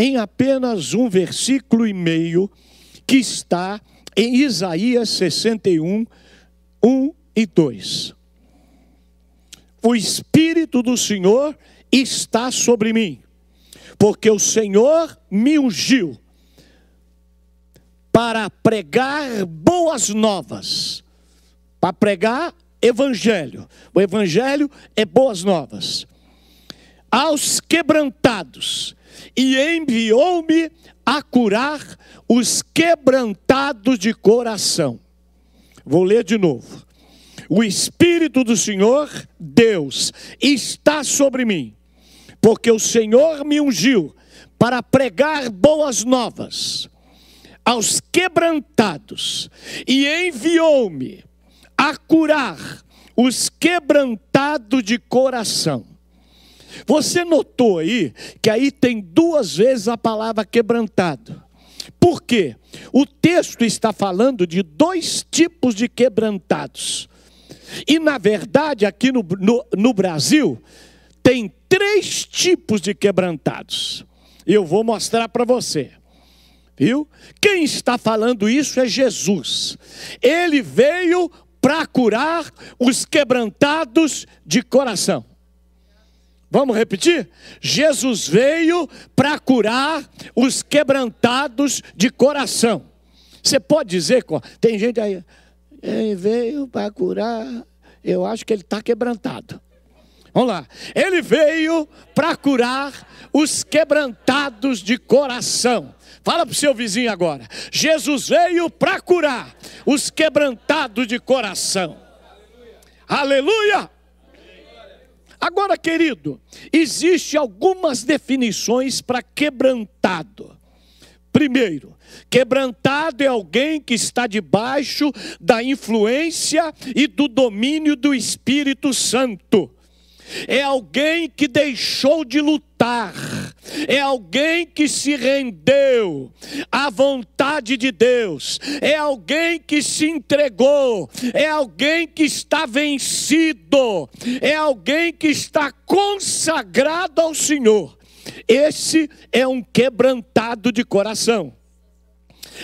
em apenas um versículo e meio que está em Isaías 61, 1 e 2. O Espírito do Senhor está sobre mim, porque o Senhor me ungiu para pregar boas novas, para pregar evangelho. O evangelho é boas novas. Aos quebrantados, e enviou-me a curar os quebrantados de coração. Vou ler de novo. O Espírito do Senhor, Deus, está sobre mim, porque o Senhor me ungiu para pregar boas novas aos quebrantados e enviou-me a curar os quebrantados de coração. Você notou aí que aí tem duas vezes a palavra quebrantado. Por quê? O texto está falando de dois tipos de quebrantados. E na verdade, aqui no, no, no Brasil, tem três tipos de quebrantados. Eu vou mostrar para você. Viu? Quem está falando isso é Jesus. Ele veio para curar os quebrantados de coração. Vamos repetir? Jesus veio para curar os quebrantados de coração. Você pode dizer, tem gente aí, ele veio para curar, eu acho que ele está quebrantado. Vamos lá. Ele veio para curar os quebrantados de coração. Fala para o seu vizinho agora. Jesus veio para curar os quebrantados de coração. Aleluia. Aleluia. Agora, querido, existe algumas definições para quebrantado. Primeiro, quebrantado é alguém que está debaixo da influência e do domínio do Espírito Santo é alguém que deixou de lutar, é alguém que se rendeu à vontade de Deus, é alguém que se entregou, é alguém que está vencido, é alguém que está consagrado ao Senhor. Esse é um quebrantado de coração.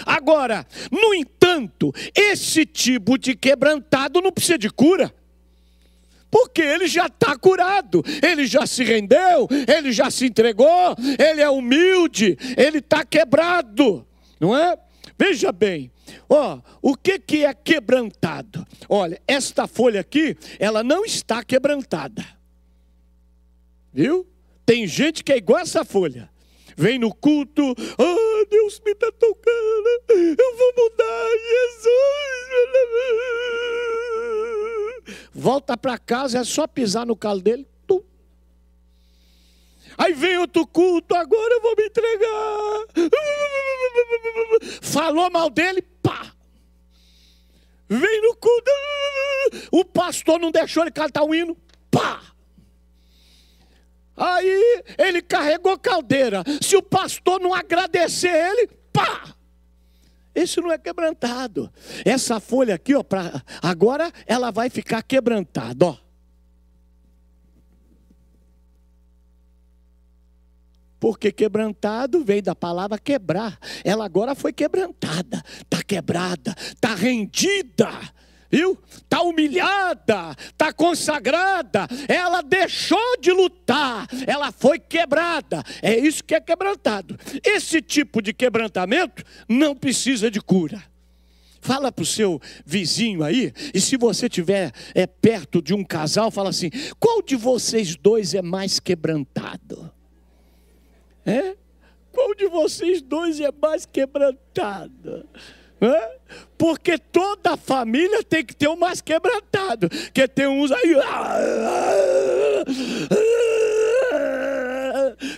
Agora, no entanto, esse tipo de quebrantado não precisa de cura porque ele já está curado, ele já se rendeu, ele já se entregou, ele é humilde, ele está quebrado, não é? Veja bem, ó, o que, que é quebrantado? Olha, esta folha aqui, ela não está quebrantada, viu? Tem gente que é igual essa folha vem no culto, ah, Deus me está tocando, eu vou mudar, Jesus volta para casa, é só pisar no calo dele. Tum. Aí vem outro culto, agora eu vou me entregar. Falou mal dele, pá. Vem no culto, o pastor não deixou ele cantar um hino, pá. Aí ele carregou caldeira. Se o pastor não agradecer ele, pá. Esse não é quebrantado. Essa folha aqui, ó, pra, agora ela vai ficar quebrantada, ó. Porque quebrantado vem da palavra quebrar. Ela agora foi quebrantada, está quebrada, está rendida viu? Está humilhada, está consagrada, ela deixou de lutar, ela foi quebrada. É isso que é quebrantado. Esse tipo de quebrantamento não precisa de cura. Fala para o seu vizinho aí, e se você estiver é, perto de um casal, fala assim: qual de vocês dois é mais quebrantado? É? Qual de vocês dois é mais quebrantado? Porque toda família tem que ter um mais quebrantado. Que tem uns aí.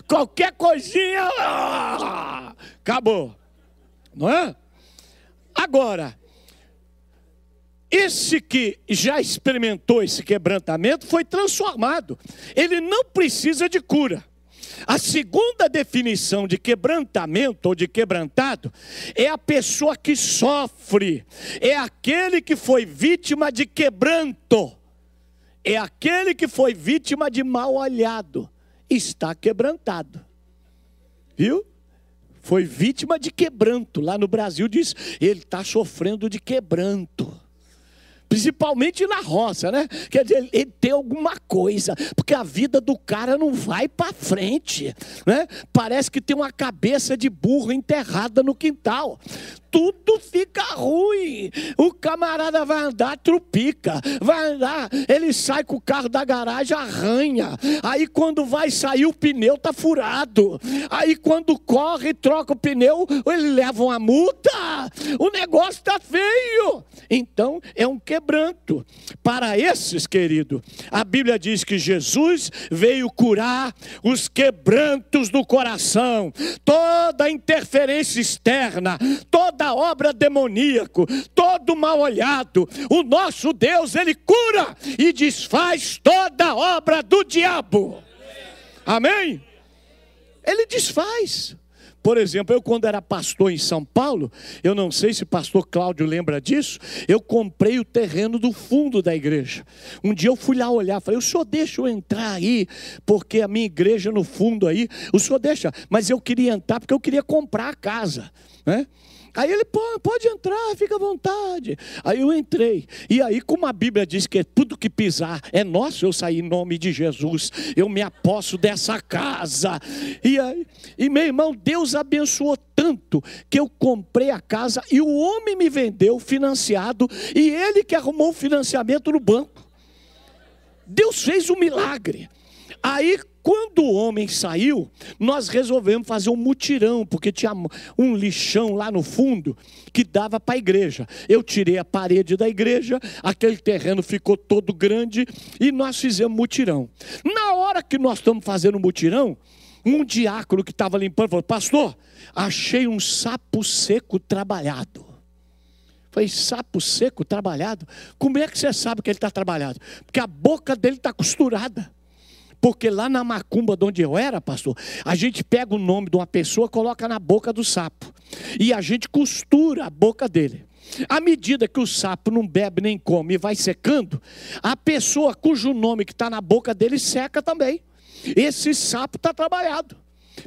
Qualquer coisinha. Acabou. Não é? Agora, esse que já experimentou esse quebrantamento foi transformado. Ele não precisa de cura. A segunda definição de quebrantamento ou de quebrantado é a pessoa que sofre, é aquele que foi vítima de quebranto, é aquele que foi vítima de mal olhado, está quebrantado. Viu? foi vítima de quebranto. Lá no Brasil diz, ele está sofrendo de quebranto principalmente na roça, né? Quer dizer, ele tem alguma coisa, porque a vida do cara não vai para frente, né? Parece que tem uma cabeça de burro enterrada no quintal tudo fica ruim. O camarada vai andar, trupica, vai andar, ele sai com o carro da garagem, arranha. Aí quando vai sair, o pneu tá furado. Aí quando corre, troca o pneu, ele leva uma multa. O negócio tá feio. Então é um quebranto. Para esses, querido, a Bíblia diz que Jesus veio curar os quebrantos do coração, toda interferência externa, toda obra demoníaco, todo mal olhado. O nosso Deus, ele cura e desfaz toda obra do diabo. Amém? Ele desfaz. Por exemplo, eu quando era pastor em São Paulo, eu não sei se o pastor Cláudio lembra disso, eu comprei o terreno do fundo da igreja. Um dia eu fui lá olhar, falei, o senhor deixa eu entrar aí, porque a minha igreja no fundo aí, o senhor deixa, mas eu queria entrar porque eu queria comprar a casa, né? Aí ele, pode entrar, fica à vontade. Aí eu entrei. E aí, como a Bíblia diz que tudo que pisar é nosso, eu saí em nome de Jesus. Eu me aposto dessa casa. E aí, e meu irmão, Deus abençoou tanto que eu comprei a casa e o homem me vendeu financiado e ele que arrumou o financiamento no banco. Deus fez um milagre. Aí quando o homem saiu, nós resolvemos fazer um mutirão, porque tinha um lixão lá no fundo que dava para a igreja. Eu tirei a parede da igreja, aquele terreno ficou todo grande e nós fizemos mutirão. Na hora que nós estamos fazendo mutirão, um diácono que estava limpando falou: Pastor, achei um sapo seco trabalhado. Falei, sapo seco trabalhado? Como é que você sabe que ele está trabalhado? Porque a boca dele está costurada. Porque lá na macumba de onde eu era, pastor, a gente pega o nome de uma pessoa, coloca na boca do sapo. E a gente costura a boca dele. À medida que o sapo não bebe nem come e vai secando, a pessoa cujo nome que está na boca dele seca também. Esse sapo está trabalhado.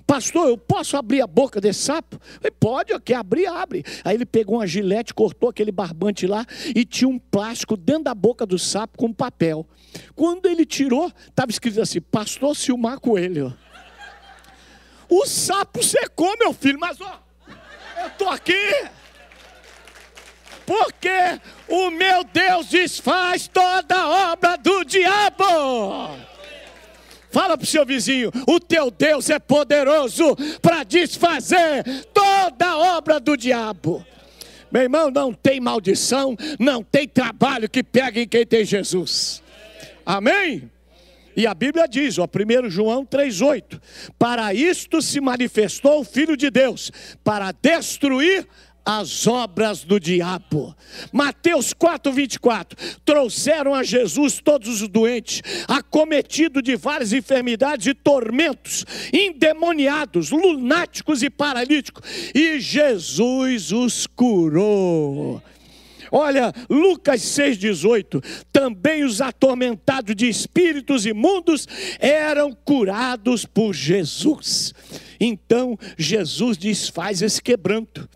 Pastor, eu posso abrir a boca desse sapo? Falei, Pode, quer abrir, abre. Aí ele pegou uma gilete, cortou aquele barbante lá e tinha um plástico dentro da boca do sapo com papel. Quando ele tirou, estava escrito assim: Pastor Silmar Coelho. O sapo secou, meu filho, mas ó, eu estou aqui. Porque o meu Deus desfaz toda a obra do diabo. Fala para o seu vizinho: o teu Deus é poderoso para desfazer toda obra do diabo. Meu irmão, não tem maldição, não tem trabalho que pegue em quem tem Jesus. Amém? E a Bíblia diz, ó, 1 João 3,8: Para isto se manifestou o Filho de Deus, para destruir as obras do diabo. Mateus 4, 24. Trouxeram a Jesus todos os doentes, acometidos de várias enfermidades e tormentos, endemoniados, lunáticos e paralíticos, e Jesus os curou. Olha, Lucas 6,18: também os atormentados de espíritos imundos eram curados por Jesus. Então, Jesus desfaz esse quebranto.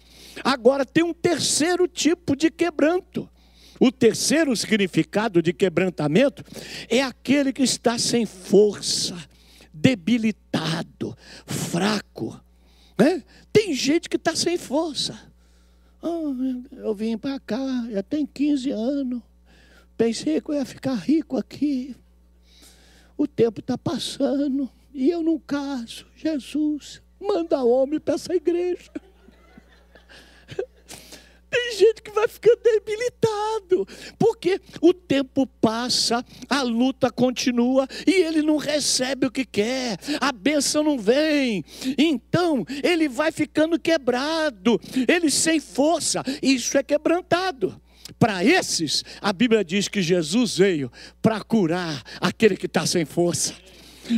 Agora tem um terceiro tipo de quebranto. O terceiro significado de quebrantamento é aquele que está sem força, debilitado, fraco. Né? Tem gente que está sem força. Oh, eu vim para cá, já tem 15 anos. Pensei que eu ia ficar rico aqui. O tempo está passando e eu não caso. Jesus, manda homem para essa igreja. Tem gente que vai ficando debilitado, porque o tempo passa, a luta continua e ele não recebe o que quer, a bênção não vem, então ele vai ficando quebrado, ele sem força, isso é quebrantado. Para esses, a Bíblia diz que Jesus veio para curar aquele que está sem força.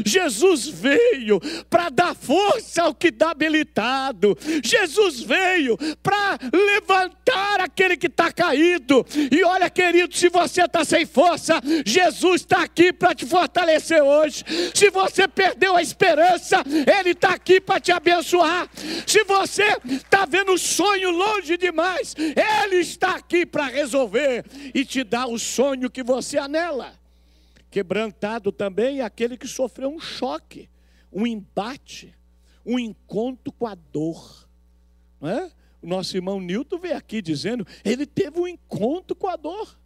Jesus veio para dar força ao que está habilitado. Jesus veio para levantar aquele que está caído. E olha, querido, se você está sem força, Jesus está aqui para te fortalecer hoje. Se você perdeu a esperança, Ele está aqui para te abençoar. Se você está vendo o sonho longe demais, Ele está aqui para resolver e te dar o sonho que você anela. Quebrantado também é aquele que sofreu um choque, um embate, um encontro com a dor. Não é? O nosso irmão Newton veio aqui dizendo, ele teve um encontro com a dor.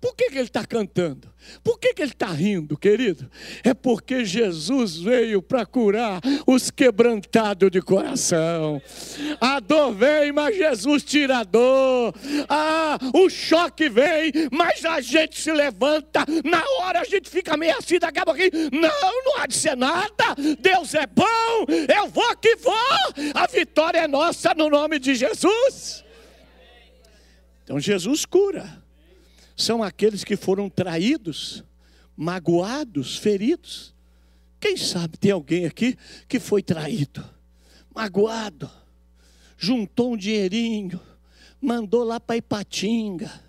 Por que, que ele está cantando? Por que, que ele está rindo, querido? É porque Jesus veio para curar os quebrantados de coração. A dor vem, mas Jesus tira a dor. Ah, o choque vem, mas a gente se levanta. Na hora a gente fica meio assim, daqui a pouquinho. Não, não há de ser nada. Deus é bom, eu vou que vou. A vitória é nossa no nome de Jesus. Então Jesus cura são aqueles que foram traídos, magoados, feridos. Quem sabe tem alguém aqui que foi traído, magoado, juntou um dinheirinho, mandou lá para Ipatinga.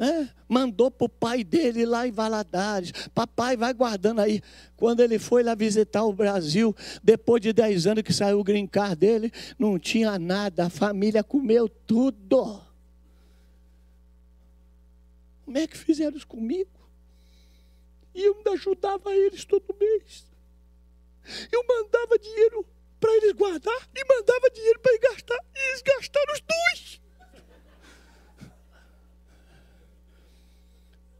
É, mandou para o pai dele lá em Valadares. Papai, vai guardando aí. Quando ele foi lá visitar o Brasil, depois de 10 anos que saiu o grincar dele, não tinha nada, a família comeu tudo. Como é que fizeram isso comigo? E eu ainda ajudava eles todo mês. Eu mandava dinheiro para eles guardar e mandava dinheiro para eles gastar. E eles gastaram os dois.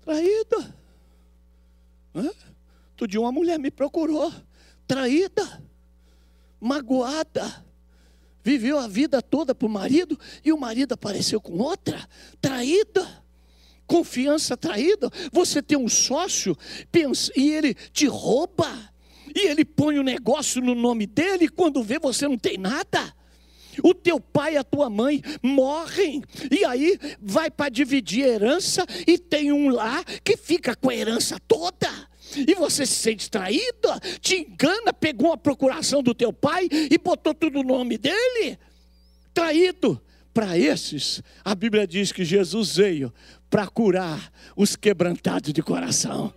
Traída. Hã? Outro dia uma mulher me procurou. Traída. Magoada. Viveu a vida toda para o marido e o marido apareceu com outra. Traída confiança traída. Você tem um sócio pensa, e ele te rouba, e ele põe o um negócio no nome dele, e quando vê você não tem nada. O teu pai e a tua mãe morrem, e aí vai para dividir a herança, e tem um lá que fica com a herança toda. E você se sente traída, te engana, pegou a procuração do teu pai e botou tudo no nome dele. Traído. Para esses, a Bíblia diz que Jesus veio para curar os quebrantados de coração.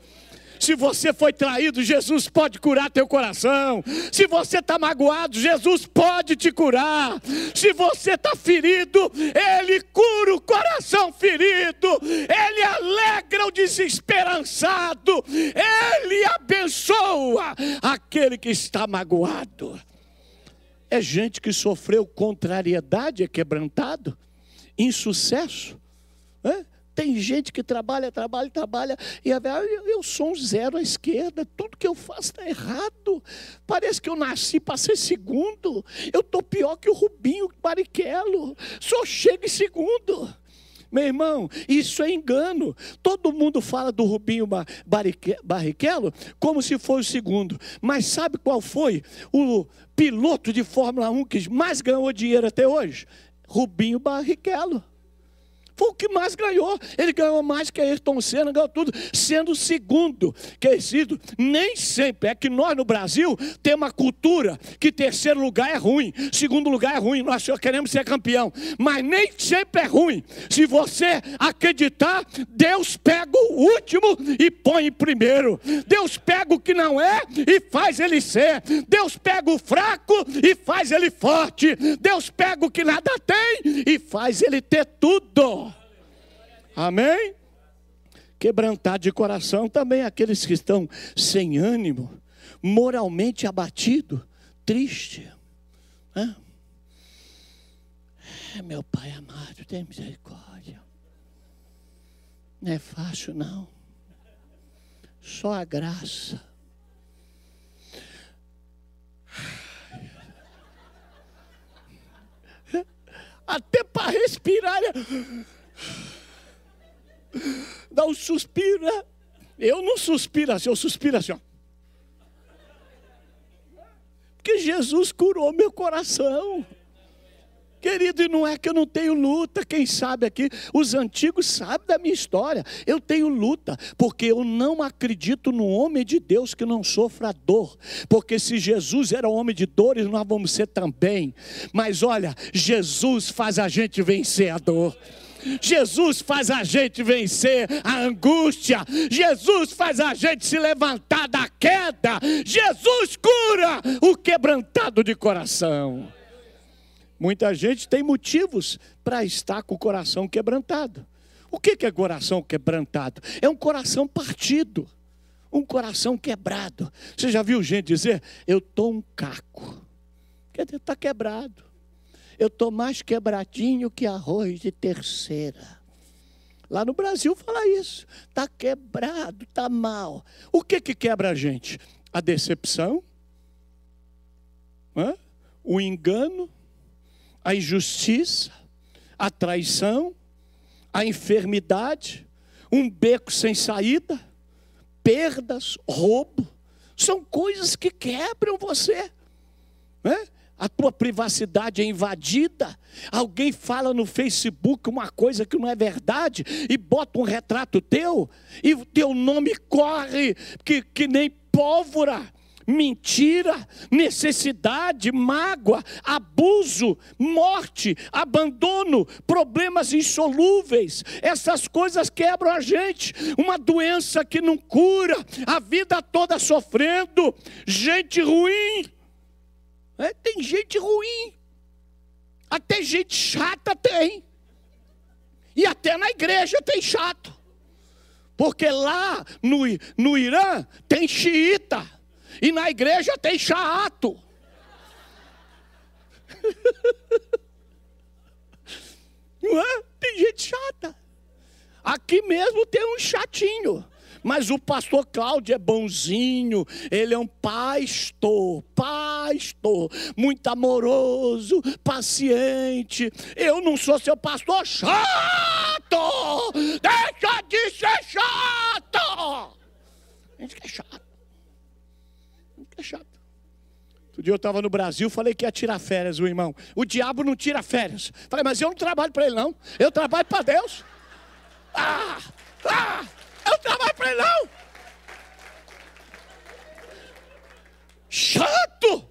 Se você foi traído, Jesus pode curar teu coração. Se você está magoado, Jesus pode te curar. Se você está ferido, Ele cura o coração ferido. Ele alegra o desesperançado. Ele abençoa aquele que está magoado. É gente que sofreu contrariedade, é quebrantado, insucesso. É? Tem gente que trabalha, trabalha, trabalha, e eu sou um zero à esquerda, tudo que eu faço está errado. Parece que eu nasci para ser segundo. Eu estou pior que o Rubinho Barrichello, só chego em segundo. Meu irmão, isso é engano. Todo mundo fala do Rubinho Barrichello como se fosse o segundo. Mas sabe qual foi o piloto de Fórmula 1 que mais ganhou dinheiro até hoje? Rubinho Barrichello. Foi o que mais ganhou. Ele ganhou mais que Ayrton Senna, ganhou tudo, sendo o segundo sido. Nem sempre. É que nós no Brasil temos uma cultura que terceiro lugar é ruim, segundo lugar é ruim. Nós só queremos ser campeão. Mas nem sempre é ruim. Se você acreditar, Deus pega o último e põe em primeiro. Deus pega o que não é e faz ele ser. Deus pega o fraco e faz ele forte. Deus pega o que nada tem e faz ele ter tudo. Amém? Quebrantar de coração também aqueles que estão sem ânimo, moralmente abatido, triste. É, meu Pai amado, tem misericórdia. Não é fácil, não. Só a graça. Até para respirar. Dá um suspiro, né? Eu não suspiro assim, eu suspiro assim, ó. Porque Jesus curou meu coração. Querido, e não é que eu não tenho luta, quem sabe aqui, os antigos sabem da minha história. Eu tenho luta, porque eu não acredito no homem de Deus que não sofra dor. Porque se Jesus era homem de dores, nós vamos ser também. Mas olha, Jesus faz a gente vencer a dor. Jesus faz a gente vencer a angústia. Jesus faz a gente se levantar da queda. Jesus cura o quebrantado de coração. Muita gente tem motivos para estar com o coração quebrantado. O que é coração quebrantado? É um coração partido, um coração quebrado. Você já viu gente dizer: Eu estou um caco? Quer dizer, está quebrado. Eu estou mais quebradinho que arroz de terceira. Lá no Brasil fala isso. Está quebrado, está mal. O que, que quebra a gente? A decepção, o engano, a injustiça, a traição, a enfermidade, um beco sem saída, perdas, roubo, são coisas que quebram você. Né? A tua privacidade é invadida. Alguém fala no Facebook uma coisa que não é verdade e bota um retrato teu e o teu nome corre que, que nem pólvora mentira, necessidade, mágoa, abuso, morte, abandono, problemas insolúveis. Essas coisas quebram a gente. Uma doença que não cura, a vida toda sofrendo, gente ruim. É, tem gente ruim, até gente chata tem. E até na igreja tem chato. Porque lá no, no Irã tem xiita e na igreja tem chato. Não é? Tem gente chata. Aqui mesmo tem um chatinho. Mas o pastor Cláudio é bonzinho, ele é um pastor, pastor, muito amoroso, paciente. Eu não sou seu pastor chato! Deixa de ser chato! A gente que é chato é chato. Outro dia eu estava no Brasil, falei que ia tirar férias, o irmão. O diabo não tira férias. Falei, mas eu não trabalho para ele, não. Eu trabalho para Deus. Ah, ah, eu trabalho para ele, não. Chato!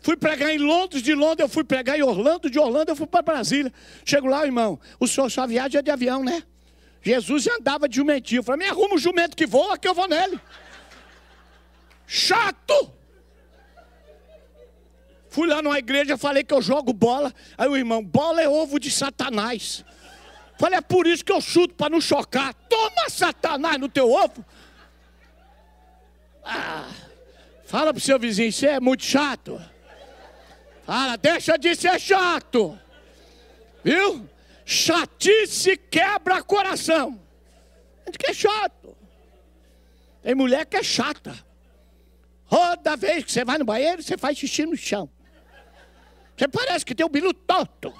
Fui pregar em Londres, de Londres eu fui pregar em Orlando, de Orlando eu fui para Brasília. Chego lá, irmão, o senhor só viaja de avião, né? Jesus andava de jumentinho. Eu falei, me arruma um jumento que voa, que eu vou nele chato. Fui lá numa igreja, falei que eu jogo bola. Aí o irmão, bola é ovo de Satanás. Falei, é por isso que eu chuto para não chocar. Toma Satanás no teu ovo. Ah, fala pro seu vizinho, você é muito chato. Fala, deixa de ser chato. Viu? Chatice quebra coração. A gente que é chato. Tem mulher que é chata. Toda vez que você vai no banheiro, você faz xixi no chão. Você parece que tem um bilu torto.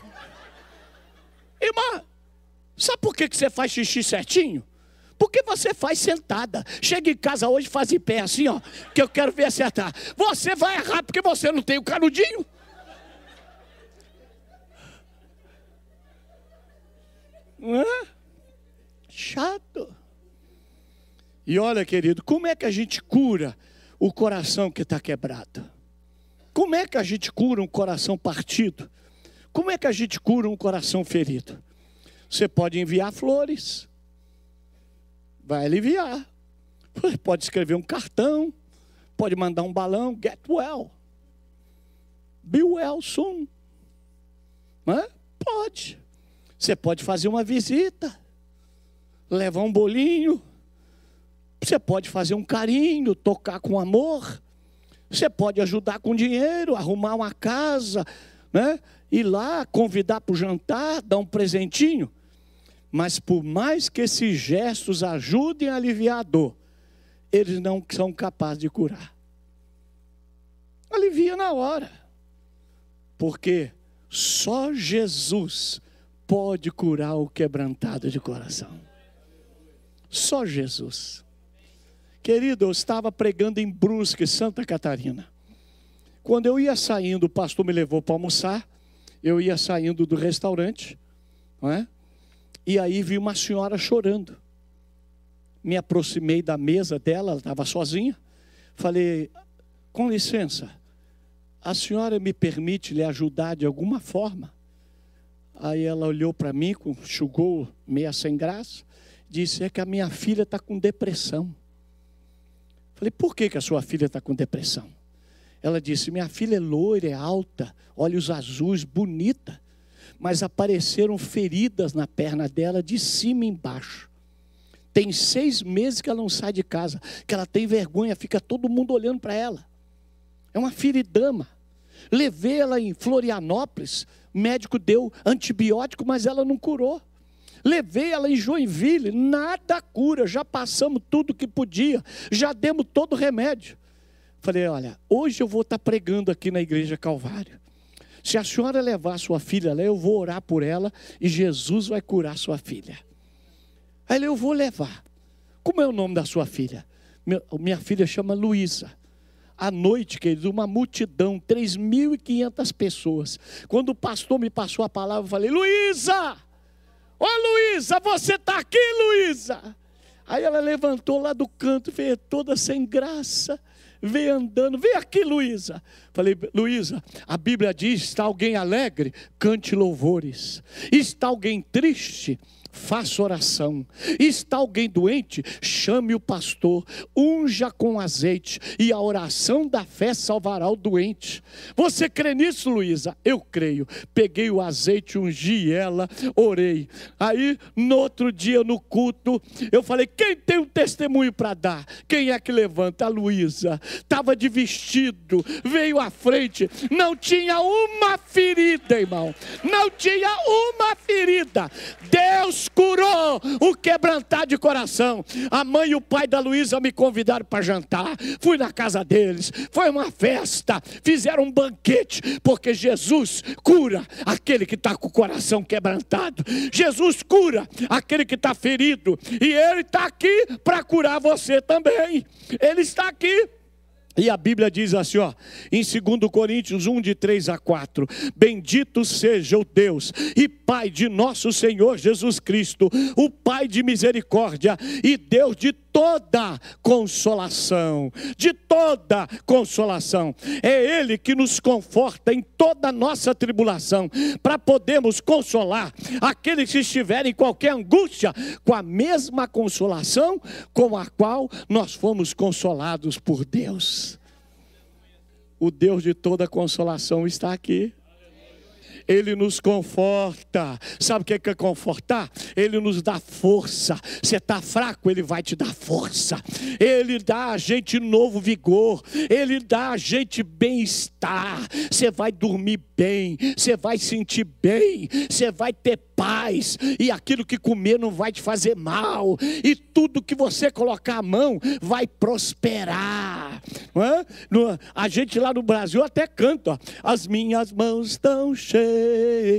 Irmã, sabe por que você faz xixi certinho? Porque você faz sentada. Chega em casa hoje faz em pé assim, ó. Que eu quero ver acertar. Você vai errar porque você não tem o canudinho. Hã? Chato. E olha, querido, como é que a gente cura o coração que está quebrado. Como é que a gente cura um coração partido? Como é que a gente cura um coração ferido? Você pode enviar flores, vai aliviar. Você pode escrever um cartão, pode mandar um balão, get well. Be well soon. É? Pode. Você pode fazer uma visita, levar um bolinho, você pode fazer um carinho, tocar com amor. Você pode ajudar com dinheiro, arrumar uma casa, né? ir lá, convidar para o jantar, dar um presentinho. Mas por mais que esses gestos ajudem a aliviar a dor, eles não são capazes de curar. Alivia na hora. Porque só Jesus pode curar o quebrantado de coração. Só Jesus. Querido, eu estava pregando em Brusque, Santa Catarina. Quando eu ia saindo, o pastor me levou para almoçar. Eu ia saindo do restaurante, não é? E aí vi uma senhora chorando. Me aproximei da mesa dela, ela estava sozinha. Falei, com licença, a senhora me permite lhe ajudar de alguma forma? Aí ela olhou para mim, enxugou meia sem graça, disse: É que a minha filha está com depressão. Falei: Por que, que a sua filha está com depressão? Ela disse: Minha filha é loira, é alta, olhos azuis, bonita, mas apareceram feridas na perna dela de cima e embaixo. Tem seis meses que ela não sai de casa, que ela tem vergonha, fica todo mundo olhando para ela. É uma firidama. Levei ela em Florianópolis, médico deu antibiótico, mas ela não curou. Levei ela em Joinville, nada cura, já passamos tudo que podia, já demos todo o remédio. Falei, olha, hoje eu vou estar pregando aqui na igreja Calvário. Se a senhora levar sua filha lá, eu vou orar por ela e Jesus vai curar sua filha. Aí ele, eu vou levar. Como é o nome da sua filha? Minha filha chama Luísa. À noite, querido, uma multidão, 3.500 pessoas. Quando o pastor me passou a palavra, eu falei: Luísa! Ô Luísa, você está aqui, Luísa? Aí ela levantou lá do canto, veio toda sem graça, veio andando, vem aqui, Luísa. Falei, Luísa, a Bíblia diz: está alguém alegre, cante louvores. Está alguém triste, faça oração. Está alguém doente? Chame o pastor, unja com azeite, e a oração da fé salvará o doente. Você crê nisso, Luísa? Eu creio. Peguei o azeite, ungi ela, orei. Aí, no outro dia, no culto, eu falei: quem tem um testemunho para dar? Quem é que levanta? A Luísa. Estava de vestido, veio à frente, não tinha uma ferida, irmão. Não tinha uma ferida. Deus curou o quebrantar de coração. A mãe e o pai da Luísa me convidaram para jantar. Fui na casa deles. Foi uma festa. Fizeram um banquete, porque Jesus cura aquele que está com o coração quebrantado. Jesus cura aquele que está ferido. E Ele está aqui para curar você também. Ele está aqui. E a Bíblia diz assim, ó, em 2 Coríntios 1, de 3 a 4: Bendito seja o Deus e Pai de nosso Senhor Jesus Cristo, o Pai de misericórdia e Deus de toda consolação, de toda consolação. É Ele que nos conforta em toda nossa tribulação, para podermos consolar aqueles que estiverem em qualquer angústia, com a mesma consolação com a qual nós fomos consolados por Deus. O Deus de toda consolação está aqui. Ele nos conforta. Sabe o que é, confortar? Ele nos dá força. Você está fraco, Ele vai te dar força. Ele dá a gente novo vigor. Ele dá a gente bem-estar. Você vai dormir bem. Você vai sentir bem. Você vai ter paz. E aquilo que comer não vai te fazer mal. E tudo que você colocar a mão vai prosperar. É? A gente lá no Brasil até canta: As minhas mãos estão cheias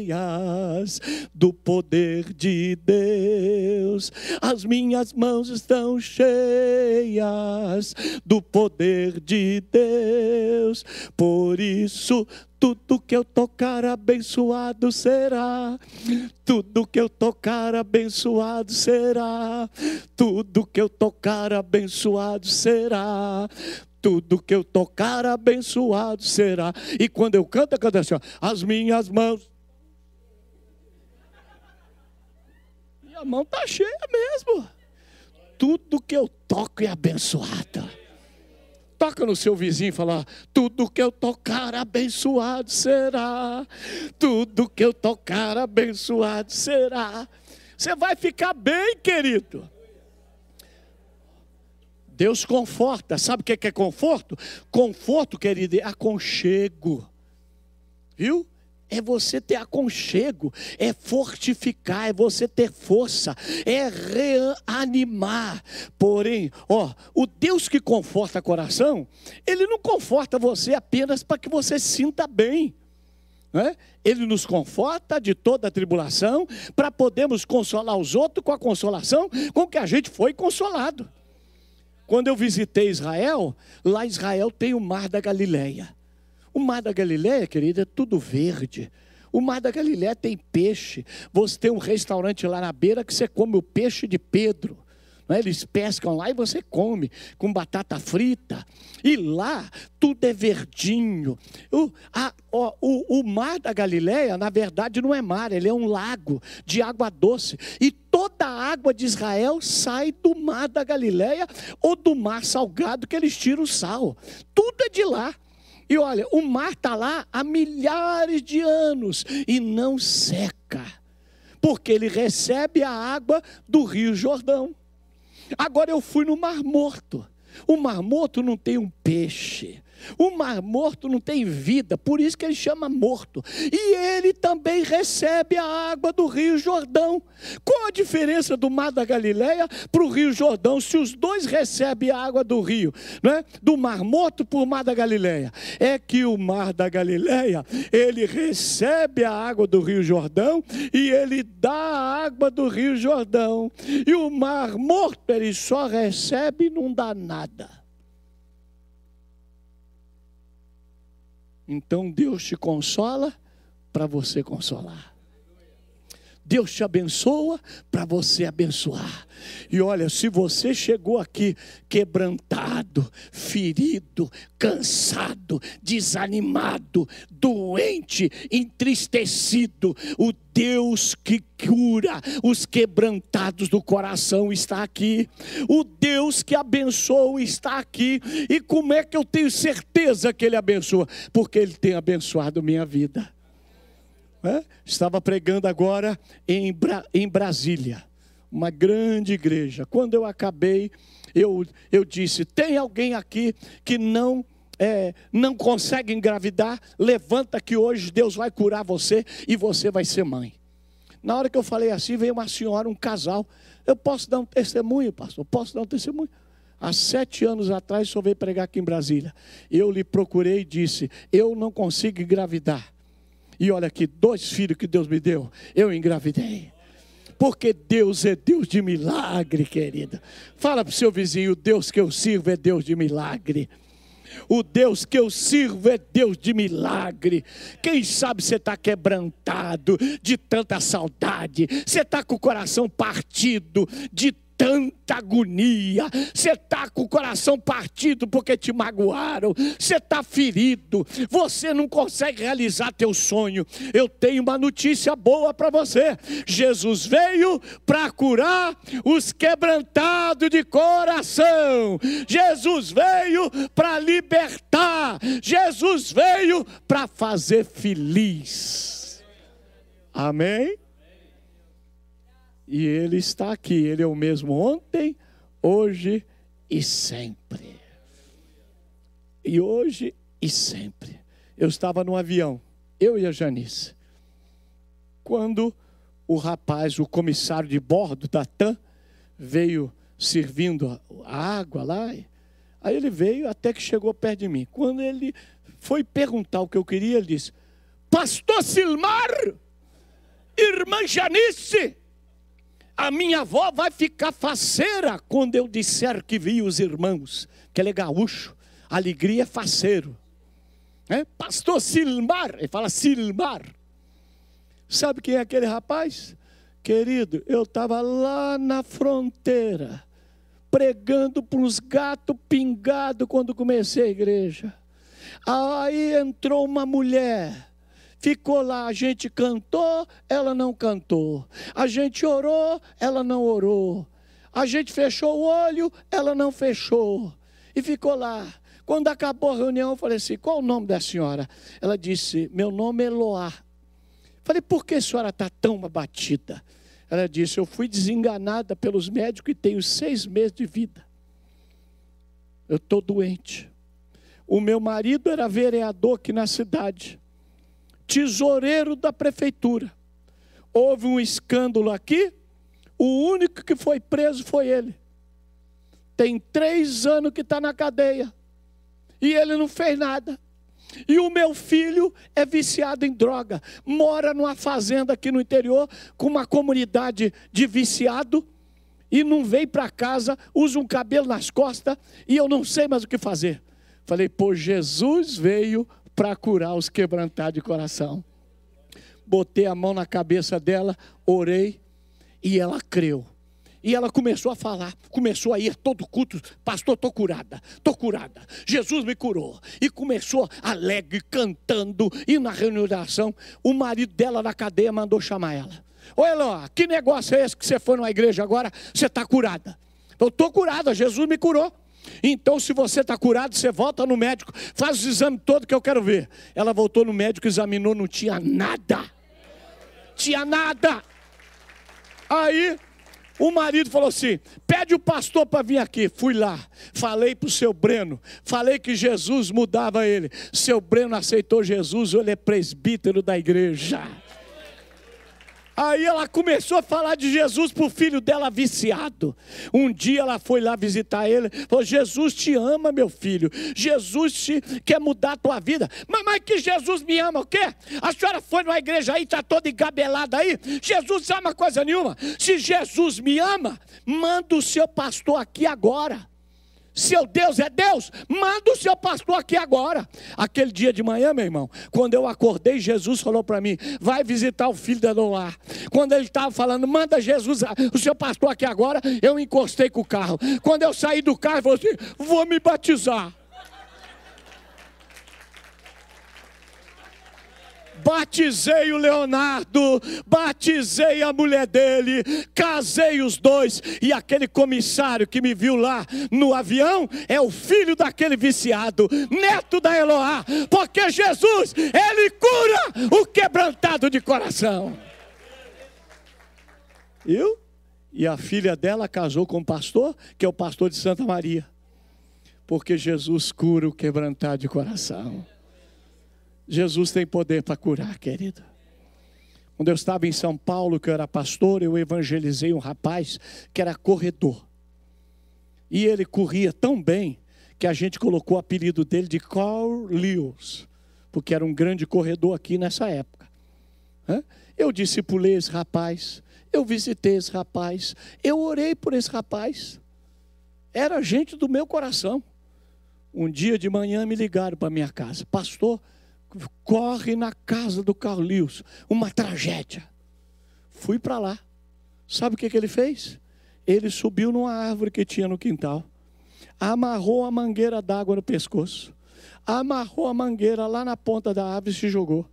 cheias do poder de Deus. As minhas mãos estão cheias do poder de Deus. Por isso, tudo que eu tocar abençoado será. Tudo que eu tocar abençoado será. Tudo que eu tocar abençoado será tudo que eu tocar abençoado será. E quando eu canto, eu canto assim: ó, as minhas mãos. E a mão está cheia mesmo. Tudo que eu toco é abençoado. Toca no seu vizinho e fala: tudo que eu tocar abençoado será. Tudo que eu tocar abençoado será. Você vai ficar bem, querido. Deus conforta. Sabe o que é conforto? Conforto, querido, é aconchego. Viu? É você ter aconchego, é fortificar, é você ter força, é reanimar. Porém, ó, o Deus que conforta coração, ele não conforta você apenas para que você se sinta bem. Né? Ele nos conforta de toda a tribulação para podermos consolar os outros com a consolação com que a gente foi consolado. Quando eu visitei Israel, lá Israel tem o mar da Galileia. O mar da Galileia, querida, é tudo verde. O mar da Galileia tem peixe. Você tem um restaurante lá na beira que você come o peixe de Pedro. Né? Eles pescam lá e você come com batata frita. E lá tudo é verdinho. O, a, o, o mar da Galileia, na verdade, não é mar, ele é um lago de água doce. E toda a água de Israel sai do mar da Galileia ou do mar salgado que eles tiram o sal. Tudo é de lá. E olha, o mar está lá há milhares de anos e não seca, porque ele recebe a água do Rio Jordão. Agora eu fui no Mar Morto. O Mar Morto não tem um peixe. O mar morto não tem vida, por isso que ele chama morto. E ele também recebe a água do Rio Jordão. Qual a diferença do mar da Galileia para o Rio Jordão, se os dois recebem a água do rio, não é? do mar morto para o mar da Galileia? É que o mar da Galileia, ele recebe a água do Rio Jordão e ele dá a água do Rio Jordão. E o mar morto, ele só recebe e não dá nada. Então Deus te consola para você consolar. Deus te abençoa para você abençoar. E olha, se você chegou aqui quebrantado, ferido, cansado, desanimado, doente, entristecido, o Deus que cura os quebrantados do coração está aqui. O Deus que abençoa está aqui. E como é que eu tenho certeza que Ele abençoa? Porque Ele tem abençoado minha vida. É? Estava pregando agora em, Bra em Brasília, uma grande igreja. Quando eu acabei, eu, eu disse: tem alguém aqui que não é, não consegue engravidar? Levanta que hoje Deus vai curar você e você vai ser mãe. Na hora que eu falei assim, veio uma senhora, um casal. Eu posso dar um testemunho, pastor? Posso dar um testemunho? Há sete anos atrás, senhor veio pregar aqui em Brasília. Eu lhe procurei e disse: Eu não consigo engravidar. E olha aqui, dois filhos que Deus me deu, eu engravidei. Porque Deus é Deus de milagre, querida. Fala para o seu vizinho: o Deus que eu sirvo é Deus de milagre. O Deus que eu sirvo é Deus de milagre. Quem sabe você está quebrantado de tanta saudade, você está com o coração partido de tanta agonia, você está com o coração partido porque te magoaram, você está ferido, você não consegue realizar teu sonho. Eu tenho uma notícia boa para você: Jesus veio para curar os quebrantados de coração, Jesus veio para libertar, Jesus veio para fazer feliz. Amém? E Ele está aqui, Ele é o mesmo ontem, hoje e sempre. E hoje e sempre. Eu estava no avião, eu e a Janice. Quando o rapaz, o comissário de bordo da TAM, veio servindo a água lá, aí ele veio até que chegou perto de mim. Quando ele foi perguntar o que eu queria, ele disse: Pastor Silmar, irmã Janice, a minha avó vai ficar faceira quando eu disser que vi os irmãos, que ele é gaúcho, alegria é faceiro. É? Pastor Silmar, ele fala Silmar. Sabe quem é aquele rapaz? Querido, eu estava lá na fronteira, pregando para uns gatos pingados quando comecei a igreja. Aí entrou uma mulher Ficou lá, a gente cantou, ela não cantou. A gente orou, ela não orou. A gente fechou o olho, ela não fechou. E ficou lá. Quando acabou a reunião, eu falei assim: qual o nome da senhora? Ela disse: meu nome é Loá. Falei: por que a senhora está tão abatida? Ela disse: eu fui desenganada pelos médicos e tenho seis meses de vida. Eu estou doente. O meu marido era vereador aqui na cidade tesoureiro da prefeitura. Houve um escândalo aqui, o único que foi preso foi ele. Tem três anos que está na cadeia. E ele não fez nada. E o meu filho é viciado em droga, mora numa fazenda aqui no interior, com uma comunidade de viciado, e não vem para casa, usa um cabelo nas costas, e eu não sei mais o que fazer. Falei, pô, Jesus veio para curar os quebrantados de coração. Botei a mão na cabeça dela, orei e ela creu. E ela começou a falar, começou a ir todo culto, pastor, estou curada, estou curada. Jesus me curou. E começou alegre, cantando, e na reunião de oração, o marido dela na cadeia mandou chamar ela. Ô Eloá, que negócio é esse que você foi numa igreja agora? Você está curada. Eu estou curada, Jesus me curou. Então, se você está curado, você volta no médico, faz o exame todo que eu quero ver. Ela voltou no médico, examinou, não tinha nada. Tinha nada. Aí o marido falou assim: pede o pastor para vir aqui. Fui lá, falei para o seu Breno, falei que Jesus mudava ele. Seu Breno aceitou Jesus, ele é presbítero da igreja. Aí ela começou a falar de Jesus para o filho dela viciado. Um dia ela foi lá visitar ele, falou: Jesus te ama, meu filho. Jesus te quer mudar a tua vida. Mamãe, que Jesus me ama, o quê? A senhora foi numa igreja aí, está toda engabelada aí. Jesus ama coisa nenhuma. Se Jesus me ama, manda o seu pastor aqui agora. Seu Deus é Deus, manda o seu pastor aqui agora. Aquele dia de manhã, meu irmão, quando eu acordei, Jesus falou para mim: vai visitar o filho da Noar. Quando ele estava falando, manda Jesus, o seu pastor aqui agora, eu encostei com o carro. Quando eu saí do carro, eu falei assim: vou me batizar. Batizei o Leonardo, batizei a mulher dele, casei os dois, e aquele comissário que me viu lá no avião é o filho daquele viciado, neto da Eloá, porque Jesus, ele cura o quebrantado de coração. Eu? E a filha dela casou com o pastor, que é o pastor de Santa Maria. Porque Jesus cura o quebrantado de coração. Jesus tem poder para curar, querido. Quando eu estava em São Paulo, que eu era pastor, eu evangelizei um rapaz que era corredor. E ele corria tão bem que a gente colocou o apelido dele de Carl Lewis, porque era um grande corredor aqui nessa época. Eu discipulei esse rapaz, eu visitei esse rapaz, eu orei por esse rapaz. Era gente do meu coração. Um dia de manhã me ligaram para minha casa, pastor corre na casa do Carlinhos, uma tragédia. Fui para lá. Sabe o que, que ele fez? Ele subiu numa árvore que tinha no quintal, amarrou a mangueira d'água no pescoço, amarrou a mangueira lá na ponta da árvore e se jogou.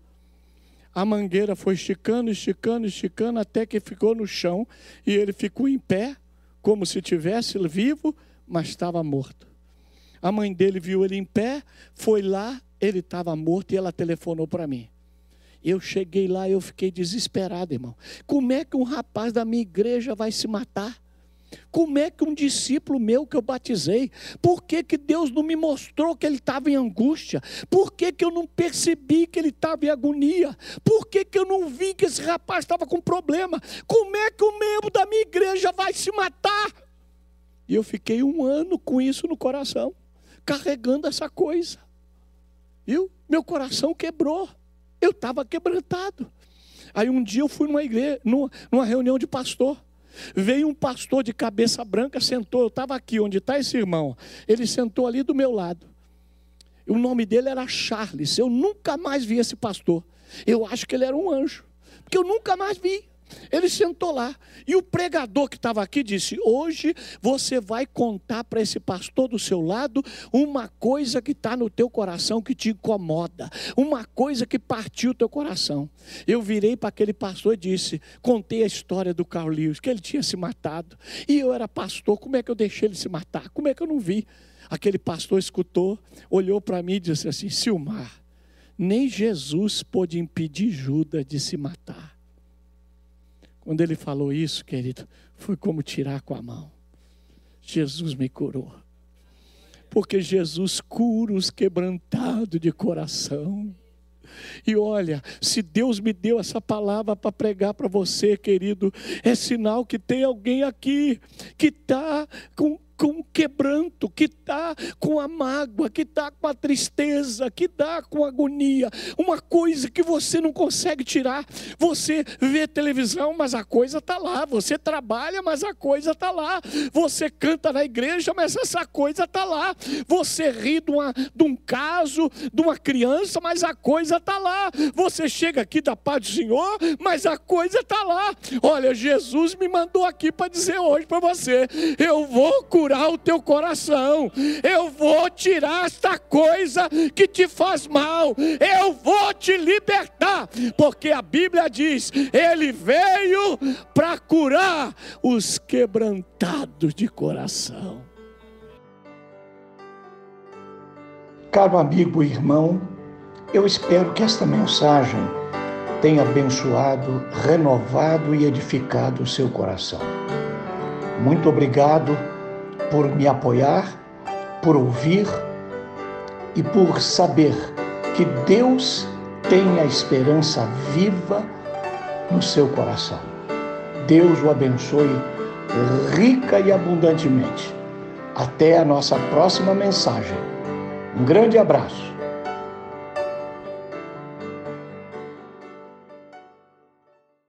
A mangueira foi esticando, esticando, esticando, até que ficou no chão e ele ficou em pé, como se tivesse vivo, mas estava morto. A mãe dele viu ele em pé, foi lá, ele estava morto e ela telefonou para mim. Eu cheguei lá e eu fiquei desesperado, irmão. Como é que um rapaz da minha igreja vai se matar? Como é que um discípulo meu que eu batizei, por que, que Deus não me mostrou que ele estava em angústia? Por que, que eu não percebi que ele estava em agonia? Por que, que eu não vi que esse rapaz estava com problema? Como é que um membro da minha igreja vai se matar? E eu fiquei um ano com isso no coração, carregando essa coisa. Viu? Meu coração quebrou. Eu estava quebrantado. Aí um dia eu fui numa igreja, numa, numa reunião de pastor. Veio um pastor de cabeça branca, sentou. Eu estava aqui, onde está esse irmão. Ele sentou ali do meu lado. O nome dele era Charles. Eu nunca mais vi esse pastor. Eu acho que ele era um anjo. Porque eu nunca mais vi. Ele sentou lá e o pregador que estava aqui disse: Hoje você vai contar para esse pastor do seu lado uma coisa que está no teu coração que te incomoda, uma coisa que partiu o teu coração. Eu virei para aquele pastor e disse: Contei a história do Carl Lewis, que ele tinha se matado, e eu era pastor, como é que eu deixei ele se matar? Como é que eu não vi? Aquele pastor escutou, olhou para mim e disse assim: Silmar, nem Jesus pôde impedir Judas de se matar. Quando ele falou isso, querido, foi como tirar com a mão. Jesus me curou. Porque Jesus cura os quebrantados de coração. E olha, se Deus me deu essa palavra para pregar para você, querido, é sinal que tem alguém aqui que está com com o quebranto, que está com a mágoa, que está com a tristeza, que está com a agonia, uma coisa que você não consegue tirar. Você vê televisão, mas a coisa está lá. Você trabalha, mas a coisa está lá. Você canta na igreja, mas essa coisa está lá. Você ri de, uma, de um caso, de uma criança, mas a coisa está lá. Você chega aqui da paz do Senhor, mas a coisa está lá. Olha, Jesus me mandou aqui para dizer hoje para você: eu vou curar o teu coração, eu vou tirar esta coisa que te faz mal, eu vou te libertar, porque a Bíblia diz: Ele veio para curar os quebrantados de coração. Caro amigo e irmão, eu espero que esta mensagem tenha abençoado, renovado e edificado o seu coração. Muito obrigado por me apoiar, por ouvir e por saber que Deus tem a esperança viva no seu coração. Deus o abençoe rica e abundantemente. Até a nossa próxima mensagem. Um grande abraço